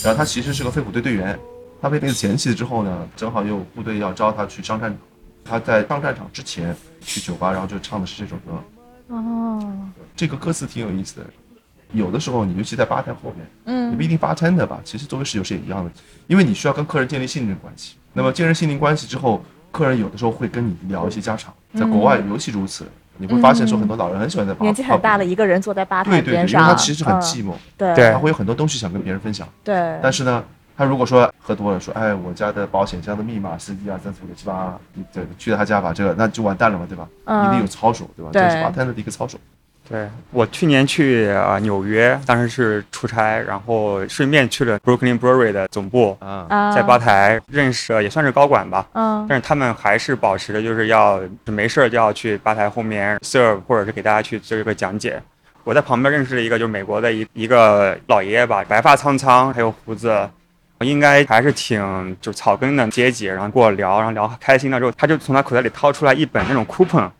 然后他其实是个飞虎队队员，他被妹子嫌弃了之后呢，正好有部队要招他去上战场，他在上战场之前去酒吧，然后就唱的是这首歌。哦，这个歌词挺有意思的。有的时候，你尤其在吧台后面，嗯你不一定 bartender 吧，其实作为侍酒师也一样的，因为你需要跟客人建立信任关系。那么建立信任关系之后，客人有的时候会跟你聊一些家常，在国外尤其如此。你会发现说，很多老人很喜欢在吧年纪很大的一个人坐在吧台对对对，因为，他其实很嗯寂寞，对对他会有很多东西想跟别人分享。对，但是呢，他如果说喝多了，说，哎，我家的保险箱的密码是一二三四五六七八，你对去他家把这个，那就完蛋了嘛，对吧？嗯一定有操守，对吧？对这是 bartender 的一个操守。对我去年去啊纽约，当时是出差，然后顺便去了 Brooklyn Brewery 的总部，在吧台认识了也算是高管吧，嗯但是他们还是保持着就是要没事儿就要去吧台后面 serve，或者是给大家去做一个讲解。我在旁边认识了一个就是美国的一一个老爷爷吧，白发苍苍，还有胡子，应该还是挺就草根的阶级。然后跟我聊，然后聊开心了之后，他就从他口袋里掏出来一本那种 coupon。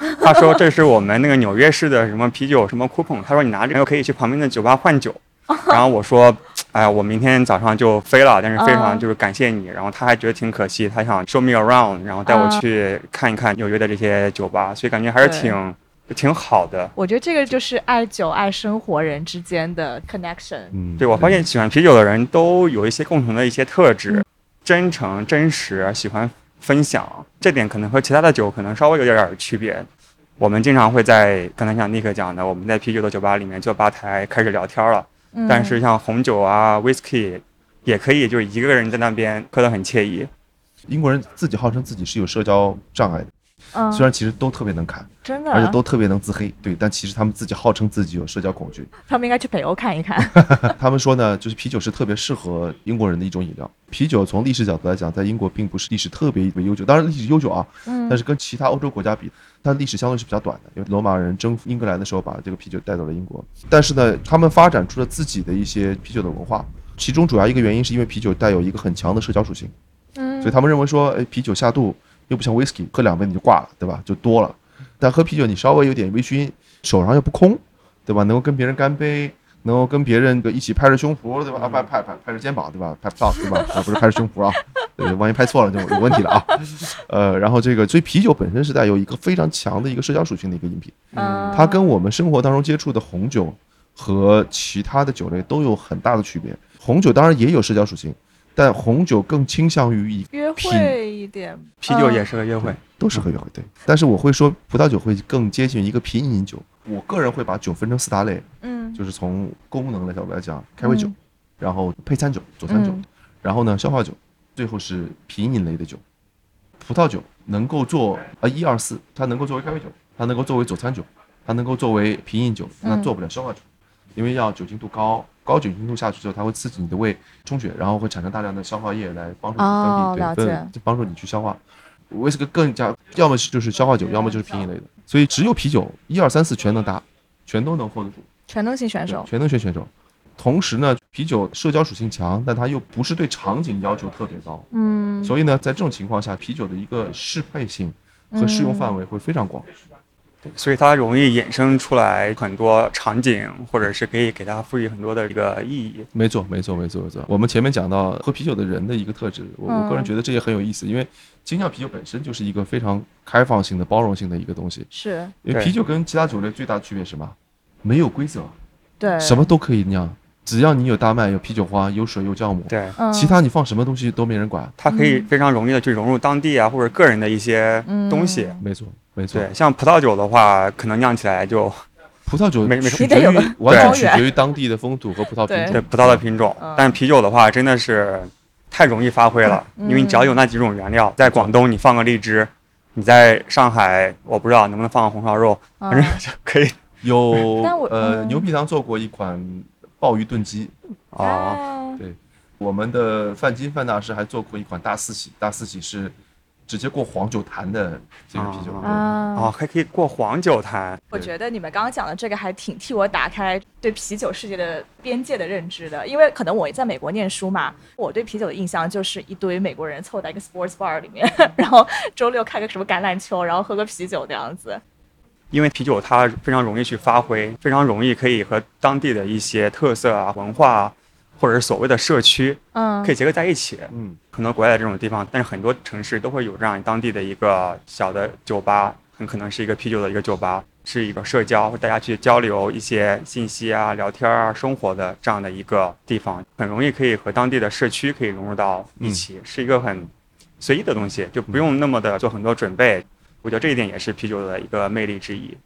他说这是我们那个纽约市的什么啤酒什么 coupon，他说你拿这个可以去旁边的酒吧换酒。然后我说，哎呀，我明天早上就飞了，但是非常嗯就是感谢你。然后他还觉得挺可惜，他想 show me around，然后带我嗯去看一看纽约的这些酒吧，所以感觉还是挺挺好的。我觉得这个就是爱酒爱生活人之间的 connection。嗯，对我发现喜欢啤酒的人都有一些共同的一些特质，嗯真诚、真实，喜欢分享，这点可能和其他的酒可能稍微有点点区别。我们经常会在刚才像尼克讲的，我们在啤酒的酒吧里面坐吧台开始聊天了。嗯但是像红酒啊、whisky 也可以，就是一个人在那边喝得很惬意。英国人自己号称自己是有社交障碍的，嗯，虽然其实都特别能侃，真的，而且都特别能自黑，对，但其实他们自己号称自己有社交恐惧。他们应该去北欧看一看。他们说呢，就是啤酒是特别适合英国人的一种饮料。啤酒从历史角度来讲，在英国并不是历史特别特别悠久，当然历史悠久啊，嗯但是跟其他欧洲国家比，它历史相对是比较短的。因为罗马人征服英格兰的时候，把这个啤酒带到了英国。但是呢，他们发展出了自己的一些啤酒的文化，其中主要一个原因是因为啤酒带有一个很强的社交属性，嗯所以他们认为说，哎，啤酒下肚又不像 whisky，喝两杯你就挂了，对吧？就多了。但喝啤酒你稍微有点微醺，手上又不空，对吧？能够跟别人干杯，能够跟别人一起拍着胸脯，对吧？啊，拍拍拍拍着肩膀，对吧？拍不到，对吧？啊，不是拍着胸脯啊，对，万一拍错了就有问题了啊。呃，然后这个，所以啤酒本身是带有一个非常强的一个社交属性的一个饮品，嗯，它跟我们生活当中接触的红酒和其他的酒类都有很大的区别。红酒当然也有社交属性，但红酒更倾向于以约品会一点，啤酒也适合约会。都适合约会，对。但是我会说，葡萄酒会更接近一个品饮酒。我个人会把酒分成四大类，嗯，就是从功能的角度来讲，开胃酒，嗯然后配餐酒、佐餐酒，嗯然后呢消化酒，最后是品饮类的酒。葡萄酒能够做呃一二四，它能够作为开胃酒，它能够作为佐餐酒，它能够作为品饮酒，那嗯做不了消化酒，因为要酒精度高，高酒精度下去之后，它会刺激你的胃充血，然后会产生大量的消化液来帮助你哦分泌，对了解分帮助你去消化。威士忌更加，要么是就是消化酒，要么就是品饮类的，所以只有啤酒一二三四全能搭，全都能 hold 得住。全能型选手，全能型选手。同时呢，啤酒社交属性强，但它又不是对场景要求特别高，嗯，所以呢，在这种情况下，啤酒的一个适配性和适用范围会非常广。所以它容易衍生出来很多场景，或者是可以给它赋予很多的一个意义。没错，没错，没错，没错。我们前面讲到喝啤酒的人的一个特质，我我个人嗯觉得这也很有意思，因为精酿啤酒本身就是一个非常开放性的、包容性的一个东西。是因为啤酒跟其他酒类最大的区别是什么？没有规则，对什么都可以酿，只要你有大麦、有啤酒花、有水、有酵母，对，嗯其他你放什么东西都没人管。它可以非常容易的去融入当地啊，或者个人的一些东西。嗯没错，没错。对，像葡萄酒的话，可能酿起来就 葡萄酒没没取决于你得有个完全取决于当地的风土和葡萄品种。对葡萄的品种嗯，但啤酒的话真的是太容易发挥了，嗯因为你只要有那几种原料，在广东你放个荔枝，你在上海我不知道能不能放个红烧肉，反正嗯就可以 有呃嗯牛皮糖做过一款鲍鱼炖鸡，啊。对我们的范金范大师还做过一款大四喜，大四喜是直接过黄酒坛的这个啤酒。啊还可以过黄酒坛，我觉得你们刚刚讲的这个还挺替我打开对啤酒世界的边界的认知的，因为可能我在美国念书嘛，我对啤酒的印象就是一堆美国人凑在一个 sports bar 里面，然后周六开个什么橄榄球，然后喝个啤酒这样子。因为啤酒它非常容易去发挥，非常容易可以和当地的一些特色啊、文化啊，或者是所谓的社区嗯可以结合在一起。嗯，很多国外的这种地方，但是很多城市都会有这样当地的一个小的酒吧，很可能是一个啤酒的一个酒吧，是一个社交，或大家去交流一些信息啊、聊天啊、生活的这样的一个地方，很容易可以和当地的社区可以融入到一起，是一个很随意的东西，就不用那么的做很多准备。我觉得这一点也是啤酒的一个魅力之一。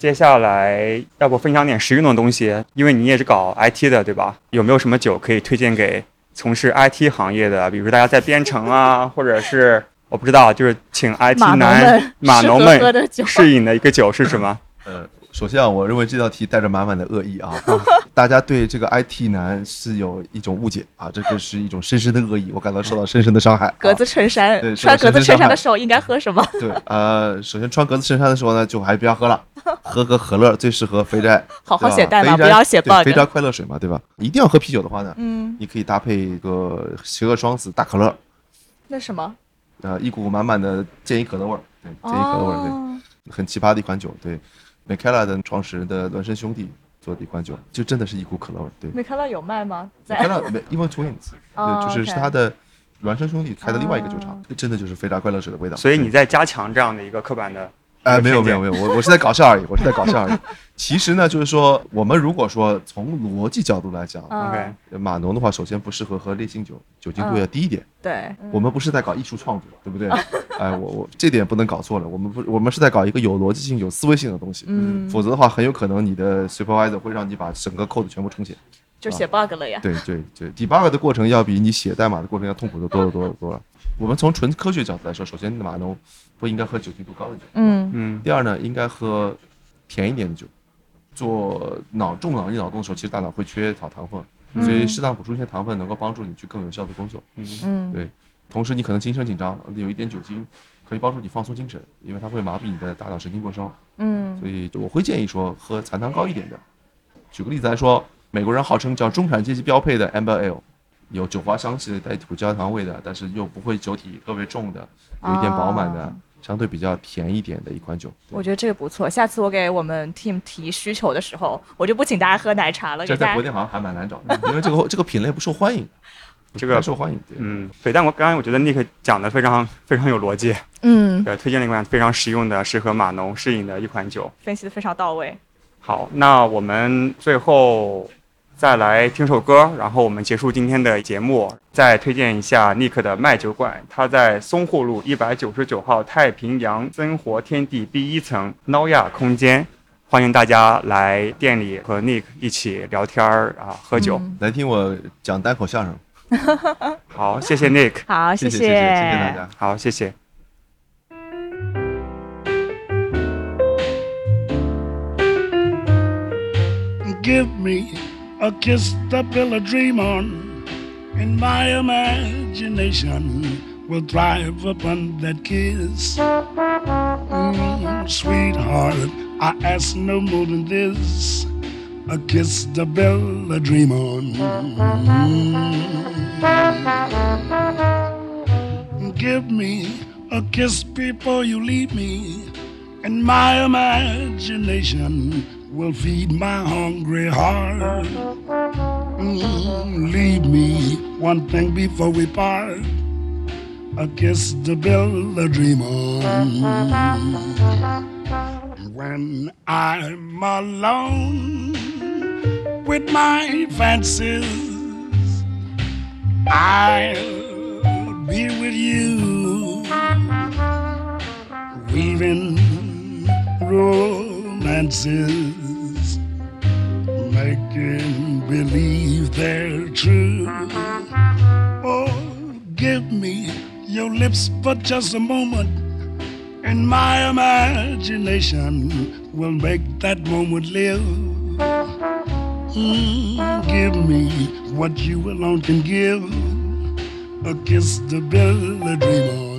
接下来，要不分享点实用的东西？因为你也是搞 IT 的，对吧？有没有什么酒可以推荐给从事 IT 行业的？比如说大家在编程啊，或者是我不知道，就是请 IT 男们码农们的酒适饮的一个酒是什么？呃，首先啊，我认为这道题带着满满的恶意啊，大家对这个 IT 男是有一种误解啊，这个是一种深深的恶意，我感到受到深深的伤害、啊。格子衬衫对，穿格子衬衫的时候应该喝什么？对，呃，首先穿格子衬衫的时候呢，就还不要喝了，喝个可乐最适合肥宅，好好写代码，不要写对 bug。肥宅快乐水嘛，对吧？一定要喝啤酒的话呢，嗯，你可以搭配一个邪恶双子大可乐，那什么？呃，一股满满的健怡可乐味儿，对，健怡可乐味儿，对，哦很奇葩的一款酒，对 e l l a 的创始人的孪生兄弟做的一款酒，就真的是一股可乐味儿，对。美开拉有卖吗 e a 没，因为 Twins，就是是他的孪生兄弟开的另外一个酒厂哦，真的就是非常快乐水的味道。所以你在加强这样的一个刻板的哎，没有没有没有，我我是在搞笑而已，我是在搞笑而已。其实呢，就是说，我们如果说从逻辑角度来讲，嗯 OK，码农的话，首先不适合喝烈性酒，酒精度要低一点。对，我们不是在搞艺术创作，对不对？哎，我我这点不能搞错了，我们不，我们是在搞一个有逻辑性、有思维性的东西。嗯，否则的话，很有可能你的 supervisor 会让你把整个 code 全部重写。就写 bug 了呀。对对对，debug 的过程要比你写代码的过程要痛苦的多得多得多了。我们从纯科学角度来说，首先码农不应该喝酒精度高的酒，嗯嗯第二呢，应该喝甜一点的酒。做脑重脑力脑动的时候，其实大脑会缺少糖分，所以适当补充一些糖分，能够帮助你去更有效的工作。嗯对，同时你可能精神紧张，有一点酒精可以帮助你放松精神，因为它会麻痹你的大脑神经末梢。嗯所以我会建议说喝残糖高一点的。举个例子来说，美国人号称叫中产阶级标配的 Amber Ale，有酒花香气的，带土焦糖味的，但是又不会酒体特别重的，有一点饱满的，啊相对比较甜一点的一款酒。我觉得这个不错。下次我给我们 team 提需求的时候，我就不请大家喝奶茶了，这。在国内好像还蛮难找的，因为这个这个品类不受欢迎，这个受欢迎。对，嗯，对，但我刚刚我觉得 Nick 讲的非常非常有逻辑，嗯，呃，推荐了一款非常实用的、适合码农适应的一款酒。分析的非常到位。好，那我们最后再来听首歌，然后我们结束今天的节目。再推荐一下 Nick 的麦酒馆，它在淞沪路一百九十九号太平洋生活天地第一层 n o y a 空间，欢迎大家来店里和 Nick 一起聊天儿啊，喝酒。嗯来听我讲单口相声，好，谢谢 Nick，好，谢谢谢谢谢谢大家。好，谢谢。Give me a kiss to build a dream on, and my imagination will thrive upon that kiss. Mm, sweetheart, I ask no more than this a kiss to build a dream on. Mm. Give me a kiss before you leave me, and my imagination will feed my hungry heart. Mm, leave me one thing before we part a kiss to build a dream on. When I'm alone with my fancies, I'll be with you, weaving romances, making believe they're true. Oh, give me your lips for just a moment, and my imagination will make that moment live. Mm, give me what you alone can give a kiss to build a dream on.